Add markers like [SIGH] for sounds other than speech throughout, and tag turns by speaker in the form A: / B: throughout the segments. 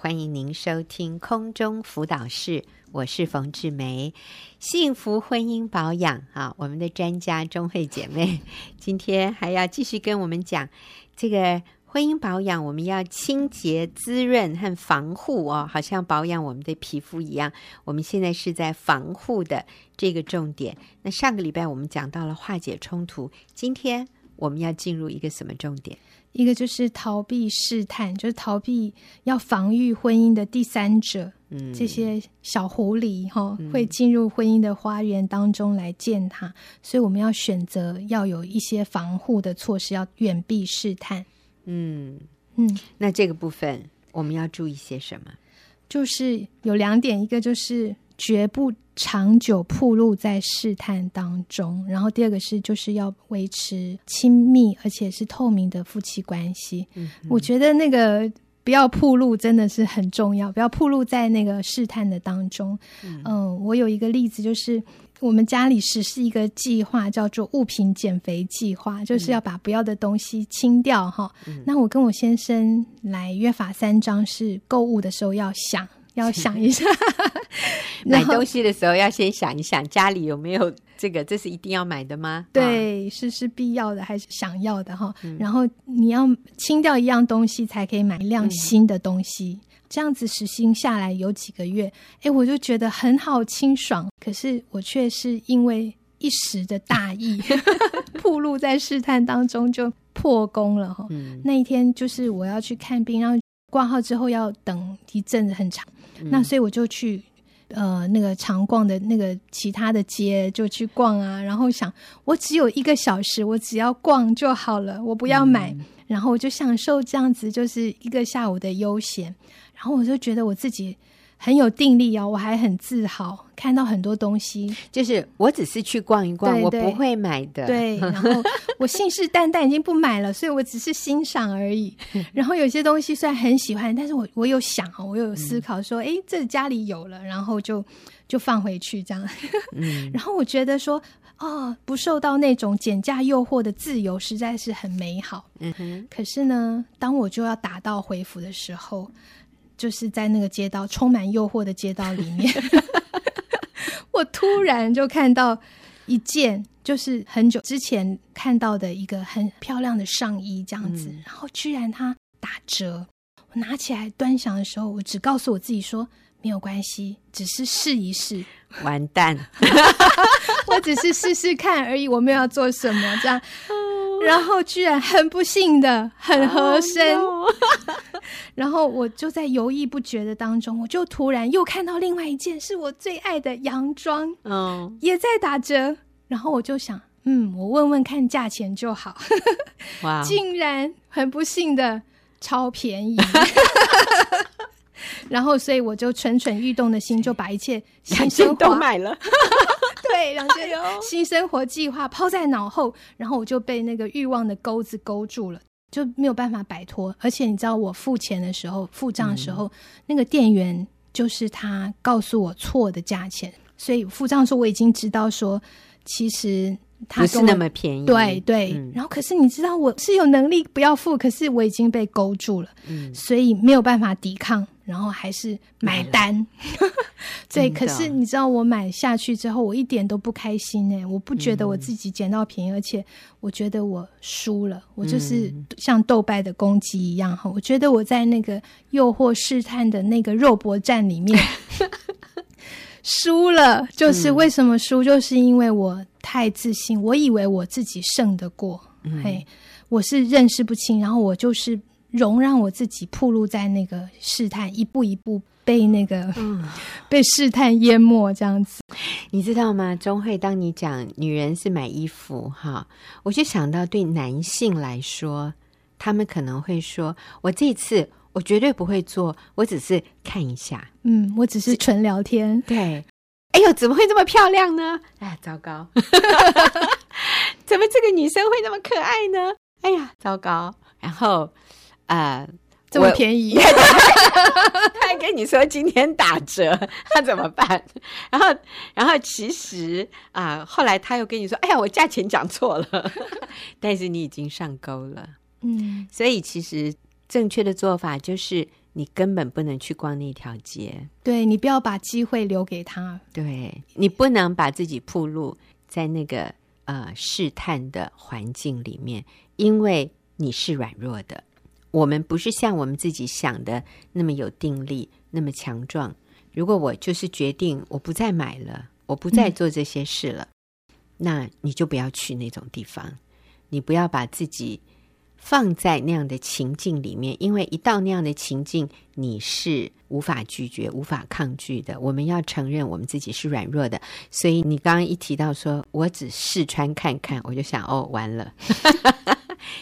A: 欢迎您收听空中辅导室，我是冯志梅。幸福婚姻保养啊，我们的专家钟慧姐妹 [LAUGHS] 今天还要继续跟我们讲这个婚姻保养，我们要清洁、滋润和防护哦，好像保养我们的皮肤一样。我们现在是在防护的这个重点。那上个礼拜我们讲到了化解冲突，今天我们要进入一个什么重点？
B: 一个就是逃避试探，就是逃避要防御婚姻的第三者，嗯，这些小狐狸哈、会进入婚姻的花园当中来践踏，所以我们要选择要有一些防护的措施，要远避试探。嗯嗯，
A: 那这个部分我们要注意些什么？
B: 就是有两点，一个就是。绝不长久暴露在试探当中。然后第二个是，就是要维持亲密而且是透明的夫妻关系。嗯，我觉得那个不要暴露真的是很重要，不要暴露在那个试探的当中。嗯，呃，我有一个例子，就是我们家里实施一个计划，叫做物品减肥计划，就是要把不要的东西清掉哈。嗯，那我跟我先生来约法三章，是购物的时候要想。要想一下，[LAUGHS]
A: 买东西的时候要先想一想家里有没有这个，这是一定要买的吗？[LAUGHS]
B: 对，是是必要的还是想要的哈？嗯、然后你要清掉一样东西，才可以买一辆新的东西。嗯、这样子实行下来有几个月，哎，我就觉得很好清爽。可是我却是因为一时的大意，[LAUGHS] 暴露在试探当中就破功了哈。嗯、那一天就是我要去看病，然后挂号之后要等一阵子很长。那所以我就去，呃，那个常逛的那个其他的街就去逛啊，然后想我只有一个小时，我只要逛就好了，我不要买，嗯、然后我就享受这样子就是一个下午的悠闲，然后我就觉得我自己。很有定力哦，我还很自豪，看到很多东西。
A: 就是我只是去逛一逛，对对，我不会买的。
B: 对，然后我信誓旦旦已经不买了，所以我只是欣赏而已。[LAUGHS] 然后有些东西虽然很喜欢，但是我我有想哦，我有思考说，哎、嗯，这家里有了，然后就就放回去这样。嗯、[LAUGHS] 然后我觉得说，哦，不受到那种减价诱惑的自由，实在是很美好。嗯哼。可是呢，当我就要打道回府的时候。就是在那个街道充满诱惑的街道里面 [LAUGHS] [LAUGHS] 我突然就看到一件，就是很久之前看到的一个很漂亮的上衣，这样子，嗯、然后居然它打折。我拿起来端详的时候，我只告诉我自己说没有关系，只是试一试。
A: 完蛋，[LAUGHS]
B: 我只是试试看而已，我没有要做什么这样。然后居然很不幸的很合身，oh. 然后我就在犹豫不决的当中，我就突然又看到另外一件是我最爱的洋装，嗯，oh. 也在打折。然后我就想，嗯，我问问看价钱就好。哇 [LAUGHS]. 竟然很不幸的超便宜。[LAUGHS] 然后，所以我就蠢蠢欲动的心就把一切新生活
A: 都买了。[LAUGHS]
B: 对，两件新生活计划抛在脑后，然后我就被那个欲望的钩子勾住了，就没有办法摆脱。而且你知道，我付钱的时候，付账的时候，嗯、那个店员就是他告诉我错的价钱，所以付账的时候我已经知道说，其实他
A: 不是那么便宜。
B: 对对，嗯、然后可是你知道，我是有能力不要付，可是我已经被勾住了，嗯，所以没有办法抵抗。然后还是买单，[LAUGHS] 对。可是你知道，我买下去之后，我一点都不开心哎！我不觉得我自己捡到便宜，嗯、而且我觉得我输了。我就是像斗败的公鸡一样哈！我觉得我在那个诱惑试探的那个肉搏战里面 [LAUGHS] 输了。就是为什么输？就是因为我太自信，我以为我自己胜得过。嗯、嘿，我是认识不清，然后我就是。容让我自己暴露在那个试探，一步一步被那个、嗯、[LAUGHS] 被试探淹没这样子，
A: 你知道吗？钟慧，当你讲女人是买衣服哈，我就想到对男性来说，他们可能会说：“我这次我绝对不会做，我只是看一下，
B: 嗯，我只是纯聊天。”
A: 对，哎呦，怎么会这么漂亮呢？哎，糟糕，[LAUGHS] 怎么这个女生会那么可爱呢？哎呀，糟糕，然后。啊，呃、
B: 这么便宜，[LAUGHS]
A: 他还跟你说今天打折，他怎么办？然后，然后其实啊、呃，后来他又跟你说：“哎呀，我价钱讲错了。[LAUGHS] ”但是你已经上钩了，嗯，所以其实正确的做法就是你根本不能去逛那条街。
B: 对，你不要把机会留给他。
A: 对，你不能把自己暴露在那个呃试探的环境里面，因为你是软弱的。我们不是像我们自己想的那么有定力，那么强壮。如果我就是决定我不再买了，我不再做这些事了，嗯、那你就不要去那种地方，你不要把自己放在那样的情境里面，因为一到那样的情境，你是无法拒绝、无法抗拒的。我们要承认我们自己是软弱的。所以你刚刚一提到说我只试穿看看，我就想哦，[LAUGHS] 完了，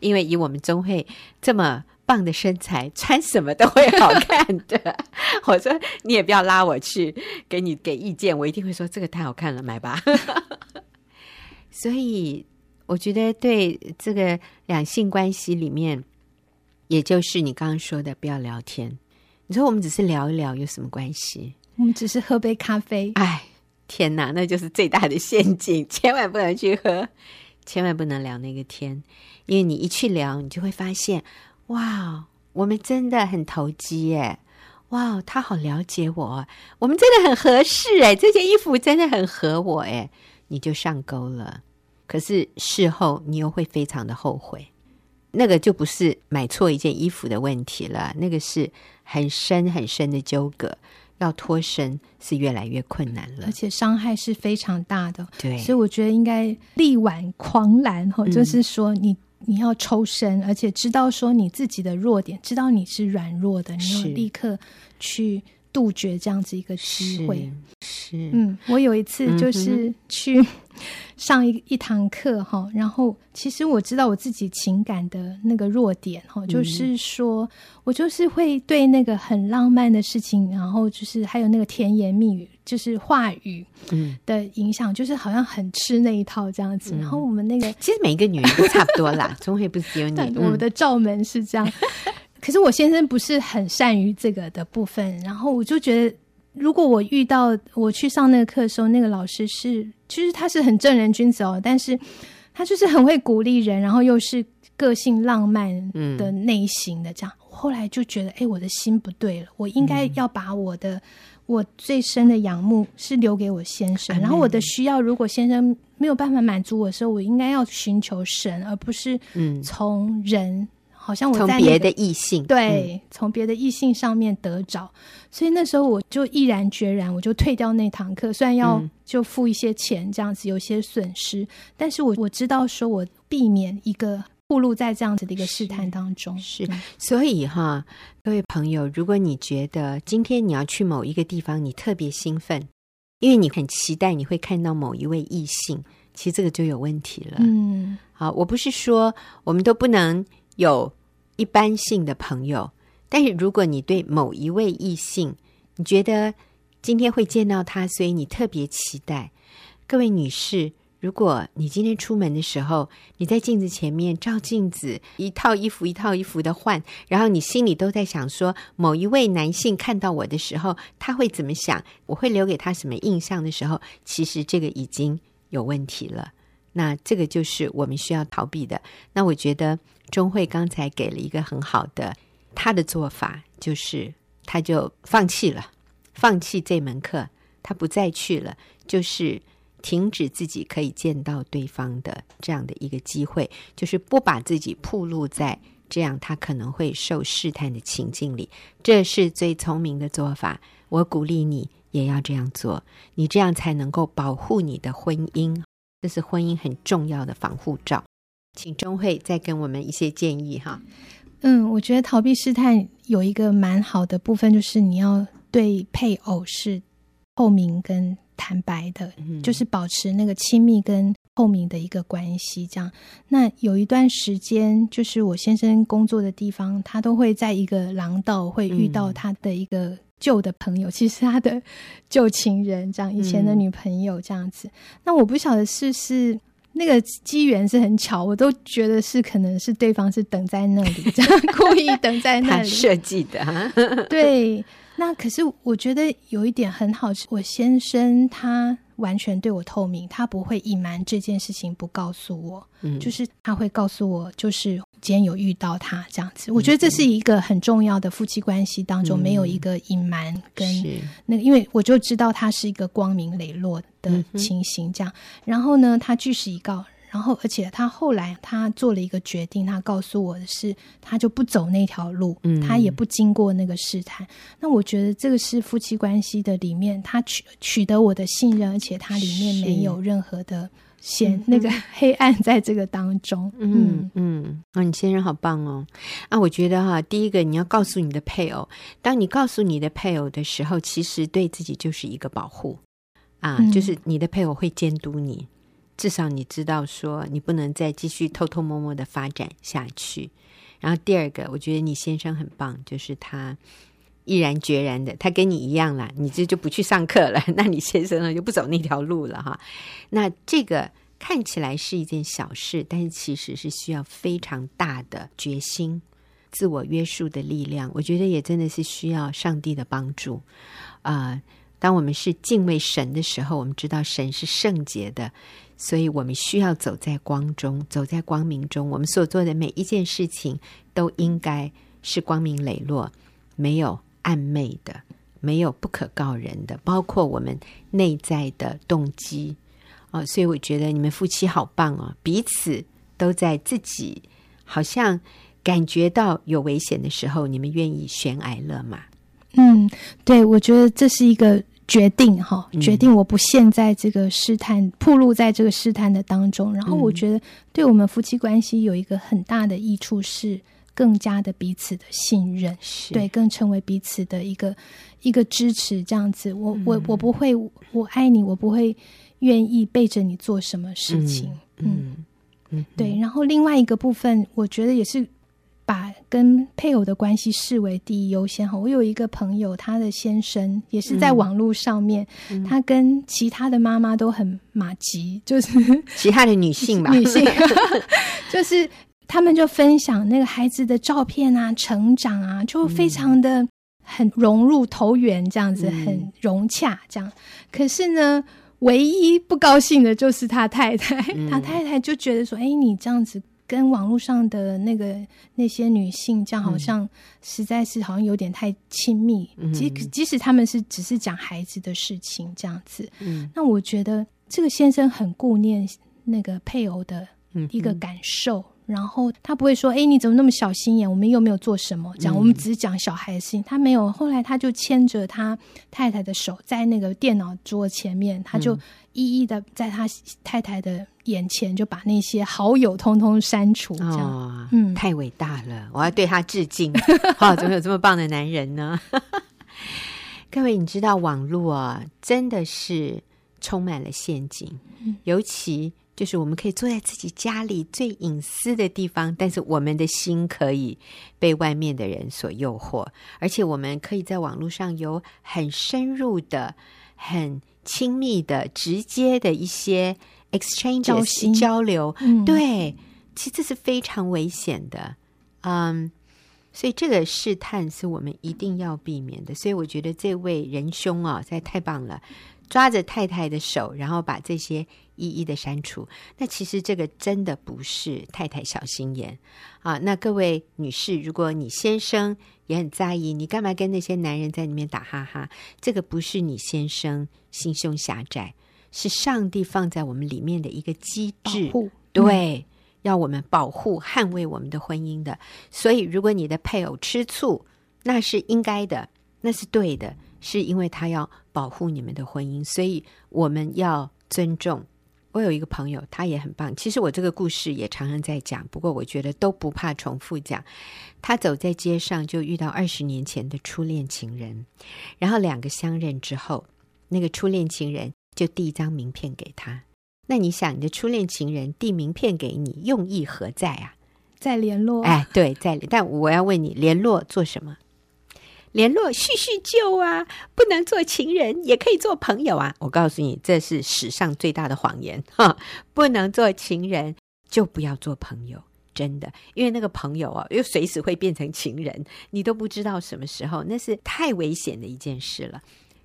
A: 因为以我们中会这么。棒的身材，穿什么都会好看的。[LAUGHS] 我说你也不要拉我去给你给意见，我一定会说这个太好看了，买吧。[LAUGHS] 所以我觉得对这个两性关系里面，也就是你刚刚说的，不要聊天。你说我们只是聊一聊有什么关系？
B: 我们只是喝杯咖啡。
A: 哎，天哪，那就是最大的陷阱，千万不能去喝，千万不能聊那个天，因为你一去聊，你就会发现。哇，我们真的很投机耶！哇，他好了解我，我们真的很合适哎，这件衣服真的很合我哎，你就上钩了。可是事后你又会非常的后悔，那个就不是买错一件衣服的问题了，那个是很深很深的纠葛，要脱身是越来越困难了，
B: 而且伤害是非常大的。
A: 对，
B: 所以我觉得应该力挽狂澜哈，就是说你。你要抽身，而且知道说你自己的弱点，知道你是软弱的，你要立刻去杜绝这样子一个机会。
A: 是，是
B: 嗯，我有一次就是去 [LAUGHS] 上一一堂课哈，然后其实我知道我自己情感的那个弱点哈，就是说我就是会对那个很浪漫的事情，然后就是还有那个甜言蜜语。就是话语的影响，就是好像很吃那一套这样子。嗯、然后我们那个，
A: 其实每一个女人都差不多啦，[LAUGHS] 总会不是只有你。
B: 我们的罩门是这样，可是我先生不是很善于这个的部分。然后我就觉得，如果我遇到我去上那个课的时候，那个老师是，其实他是很正人君子哦，但是他就是很会鼓励人，然后又是个性浪漫的类型的这样。我后来就觉得，哎，我的心不对了，我应该要把我的。我最深的仰慕是留给我先生，然后我的需要，如果先生没有办法满足我的时候，我应该要寻求神，而不是从人，嗯、好像我在、别
A: 的异性，
B: 对，嗯、从别的异性上面得着。所以那时候我就毅然决然，我就退掉那堂课，虽然要就付一些钱，这样子有些损失，嗯、但是我我知道说我避免一个。暴露在这样子的一个试探当中，
A: 是，是，所以哈，各位朋友，如果你觉得今天你要去某一个地方，你特别兴奋，因为你很期待你会看到某一位异性，其实这个就有问题了。嗯，好，我不是说我们都不能有一般性的朋友，但是如果你对某一位异性，你觉得今天会见到他，所以你特别期待，各位女士。如果你今天出门的时候，你在镜子前面照镜子，一套衣服一套衣服的换，然后你心里都在想说，某一位男性看到我的时候，他会怎么想？我会留给他什么印象的时候，其实这个已经有问题了。那这个就是我们需要逃避的。那我觉得钟慧刚才给了一个很好的，他的做法就是他就放弃了，放弃这门课，他不再去了，就是。停止自己可以见到对方的这样的一个机会，就是不把自己暴露在这样他可能会受试探的情境里，这是最聪明的做法。我鼓励你也要这样做，你这样才能够保护你的婚姻，这是婚姻很重要的防护罩。请钟慧再跟我们一些建议哈。
B: 嗯，我觉得逃避试探有一个蛮好的部分，就是你要对配偶是透明跟。坦白的，就是保持那个亲密跟透明的一个关系，这样。那有一段时间，就是我先生工作的地方，他都会在一个廊道会遇到他的一个旧的朋友，嗯、其实他的旧情人，这样以前的女朋友这样子。嗯、那我不晓得是是那个机缘是很巧，我都觉得是可能是对方是等在那里，这样故意等在那里 [LAUGHS]
A: 设计的，
B: 对。那可是我觉得有一点很好，我先生他完全对我透明，他不会隐瞒这件事情不告诉我，
A: 嗯，
B: 就是他会告诉我，就是今天有遇到他这样子。我觉得这是一个很重要的夫妻关系当中，没有一个隐瞒跟那个，因为我就知道他是一个光明磊落的情形这样。然后呢，他据实以告。然后，而且他后来他做了一个决定，他告诉我的是，他就不走那条路，嗯，他也不经过那个试探。那我觉得这个是夫妻关系的里面，他取取得我的信任，而且他里面没有任何的险那个黑暗在这个当中。
A: 嗯嗯，啊，你先生好棒哦！啊，我觉得哈，第一个你要告诉你的配偶，当你告诉你的配偶的时候，其实对自己就是一个保护啊，嗯，就是你的配偶会监督你。至少你知道说你不能再继续偷偷摸摸的发展下去。然后第二个，我觉得你先生很棒，就是他毅然决然的，他跟你一样啦，你这就不去上课了，[LAUGHS] 那你先生呢就不走那条路了哈。那这个看起来是一件小事，但是其实是需要非常大的决心、自我约束的力量。我觉得也真的是需要上帝的帮助啊。当我们是敬畏神的时候，我们知道神是圣洁的。所以我们需要走在光中，走在光明中。我们所做的每一件事情都应该是光明磊落，没有暧昧的，没有不可告人的，包括我们内在的动机哦。所以我觉得你们夫妻好棒哦，彼此都在自己好像感觉到有危险的时候，你们愿意悬崖勒马。
B: 嗯，对，我觉得这是一个。决定哈，决定我不陷在这个试探，暴露在这个试探的当中。然后我觉得，对我们夫妻关系有一个很大的益处是，更加的彼此的信任，对，更成为彼此的一个一个支持。这样子，我我我不会，我爱你，我不会愿意背着你做什么事情。嗯嗯，对。然后另外一个部分，我觉得也是。把跟配偶的关系视为第一优先哈。我有一个朋友，他的先生也是在网络上面，嗯、他跟其他的妈妈都很马吉，就是
A: 其他的女性吧，
B: 女性，[LAUGHS] 就是他们就分享那个孩子的照片啊，成长啊，就非常的很融入投缘，这样子、嗯、很融洽，这样。可是呢，唯一不高兴的就是他太太，嗯、他太太就觉得说：“哎，你这样子。”跟网络上的那个那些女性，这样好像实在是好像有点太亲密。嗯、即即使他们是只是讲孩子的事情这样子，嗯、那我觉得这个先生很顾念那个配偶的一个感受。然后他不会说：“哎，你怎么那么小心眼？我们又没有做什么，讲我们只是讲小孩的事情。”他没有。后来他就牵着他太太的手，在那个电脑桌前面，他就一一的在他太太的眼前就把那些好友通通删除。这样，
A: 哦、嗯，太伟大了，我要对他致敬。好、[LAUGHS] [LAUGHS] 哦，怎么有这么棒的男人呢？[LAUGHS] 各位，你知道网络啊，真的是充满了陷阱，尤其。就是我们可以坐在自己家里最隐私的地方，但是我们的心可以被外面的人所诱惑，而且我们可以在网络上有很深入的、很亲密的、直接的一些 exchanges 交交流。嗯、对，其实这是非常危险的，嗯，所以这个试探是我们一定要避免的。所以我觉得这位仁兄啊，实在太棒了。抓着太太的手，然后把这些一一的删除。那其实这个真的不是太太小心眼啊！那各位女士，如果你先生也很在意，你干嘛跟那些男人在里面打哈哈？这个不是你先生心胸狭窄，是上帝放在我们里面的一个机制，
B: 保，
A: 对，嗯、要我们保护、捍卫我们的婚姻的。所以，如果你的配偶吃醋，那是应该的，那是对的。是因为他要保护你们的婚姻，所以我们要尊重。我有一个朋友，他也很棒。其实我这个故事也常常在讲，不过我觉得都不怕重复讲。他走在街上就遇到二十年前的初恋情人，然后两个相认之后，那个初恋情人就递一张名片给他。那你想，你的初恋情人递名片给你，用意何在啊？
B: 再联络？
A: 哎，对，再。但我要问你，联络做什么？联络叙叙旧啊，不能做情人，也可以做朋友啊！我告诉你，这是史上最大的谎言哈！不能做情人，就不要做朋友，真的，因为那个朋友啊，又随时会变成情人，你都不知道什么时候，那是太危险的一件事了。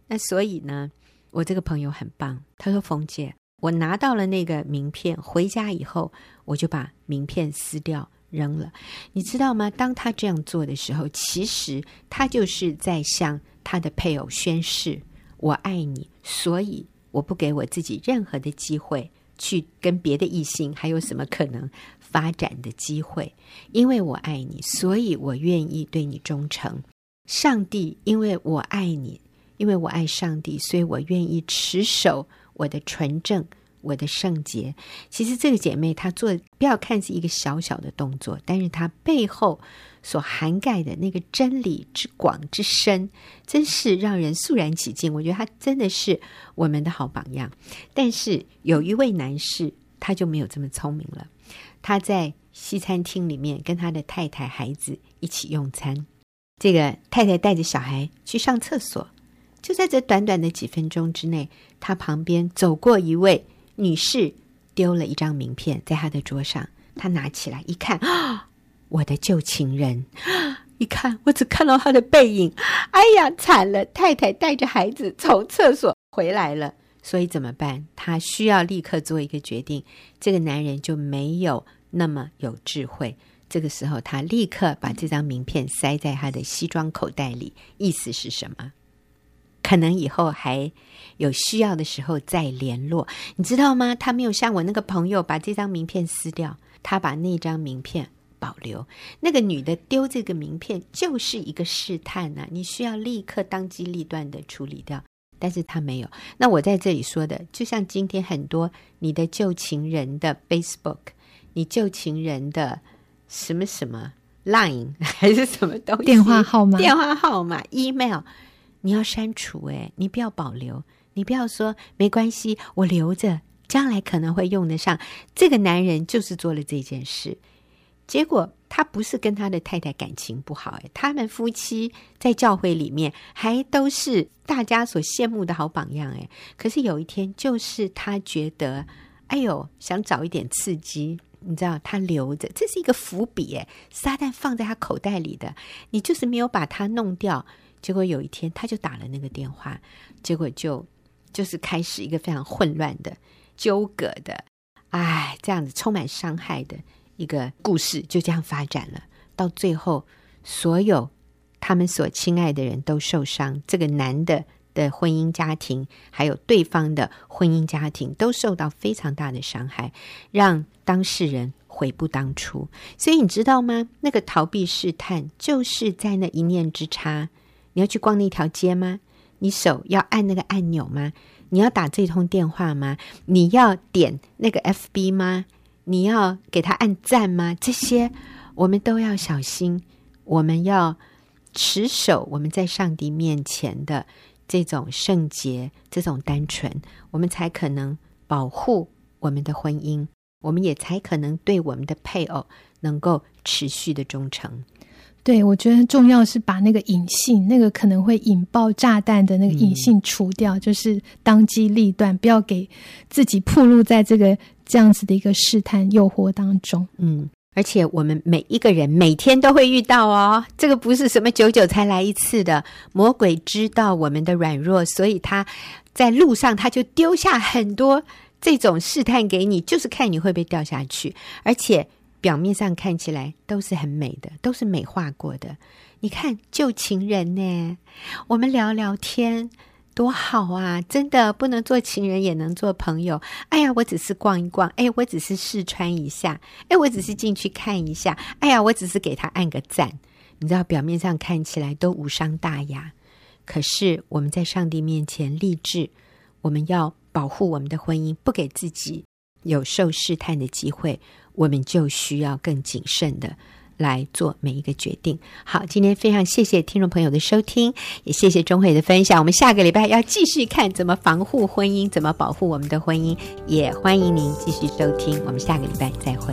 A: 那所以呢，我这个朋友很棒，他说：“冯姐，我拿到了那个名片，回家以后我就把名片撕掉扔了。你知道吗？当他这样做的时候，其实他就是在向他的配偶宣誓：我爱你，所以我不给我自己任何的机会去跟别的异性还有什么可能发展的机会。因为我爱你，所以我愿意对你忠诚。上帝，因为我爱你。”因为我爱上帝，所以我愿意持守我的纯正、我的圣洁。其实这个姐妹她做，不要看是一个小小的动作，但是她背后所涵盖的那个真理之广之深，真是让人肃然起敬。我觉得她真的是我们的好榜样。但是有一位男士，他就没有这么聪明了。他在西餐厅里面跟他的太太、孩子一起用餐，这个太太带着小孩去上厕所。就在这短短的几分钟之内，他旁边走过一位女士，丢了一张名片在他的桌上。他拿起来一看，啊，[GASPS] 我的旧情人！[GASPS] 一看，我只看到他的背影。哎呀，惨了！太太带着孩子从厕所回来了，所以怎么办？他需要立刻做一个决定。这个男人就没有那么有智慧。这个时候，他立刻把这张名片塞在他的西装口袋里。意思是什么？可能以后还有需要的时候再联络，你知道吗？他没有像我那个朋友把这张名片撕掉，他把那张名片保留。那个女的丢这个名片就是一个试探呐，你需要立刻当机立断的处理掉，但是他没有。那我在这里说的，就像今天很多你的旧情人的 Facebook，你旧情人的什么什么 Line 还是什么东西，
B: 电话号码、
A: 电话号码、Email。你要删除诶，你不要保留，你不要说没关系，我留着，将来可能会用得上。这个男人就是做了这件事，结果他不是跟他的太太感情不好诶，他们夫妻在教会里面还都是大家所羡慕的好榜样诶。可是有一天，就是他觉得，哎呦，想找一点刺激，你知道，他留着，这是一个伏笔，撒旦放在他口袋里的，你就是没有把它弄掉。结果有一天，他就打了那个电话，结果就就是开始一个非常混乱的、纠葛的，哎，这样子充满伤害的一个故事，就这样发展了。到最后，所有他们所亲爱的人都受伤，这个男的的婚姻家庭，还有对方的婚姻家庭，都受到非常大的伤害，让当事人悔不当初。所以你知道吗？那个逃避试探，就是在那一念之差。你要去逛那条街吗？你手要按那个按钮吗？你要打这通电话吗？你要点那个 FB 吗？你要给他按赞吗？这些我们都要小心。我们要持守我们在上帝面前的这种圣洁、这种单纯，我们才可能保护我们的婚姻，我们也才可能对我们的配偶能够持续的忠诚。
B: 对，我觉得重要是把那个隐性、那个可能会引爆炸弹的那个隐性除掉，嗯、就是当机立断，不要给自己暴露在这个这样子的一个试探诱惑当中。
A: 嗯，而且我们每一个人每天都会遇到哦，这个不是什么久久才来一次的。魔鬼知道我们的软弱，所以他在路上他就丢下很多这种试探给你，就是看你会不会掉下去，而且。表面上看起来都是很美的，都是美化过的。你看旧情人呢，我们聊聊天多好啊！真的不能做情人也能做朋友。哎呀，我只是逛一逛，哎，我只是试穿一下，哎，我只是进去看一下，哎呀，我只是给他按个赞。你知道，表面上看起来都无伤大雅，可是我们在上帝面前立志，我们要保护我们的婚姻，不给自己有受试探的机会。我们就需要更谨慎的来做每一个决定。好，今天非常谢谢听众朋友的收听，也谢谢钟慧的分享。我们下个礼拜要继续看怎么防护婚姻，怎么保护我们的婚姻，也欢迎您继续收听。我们下个礼拜再会。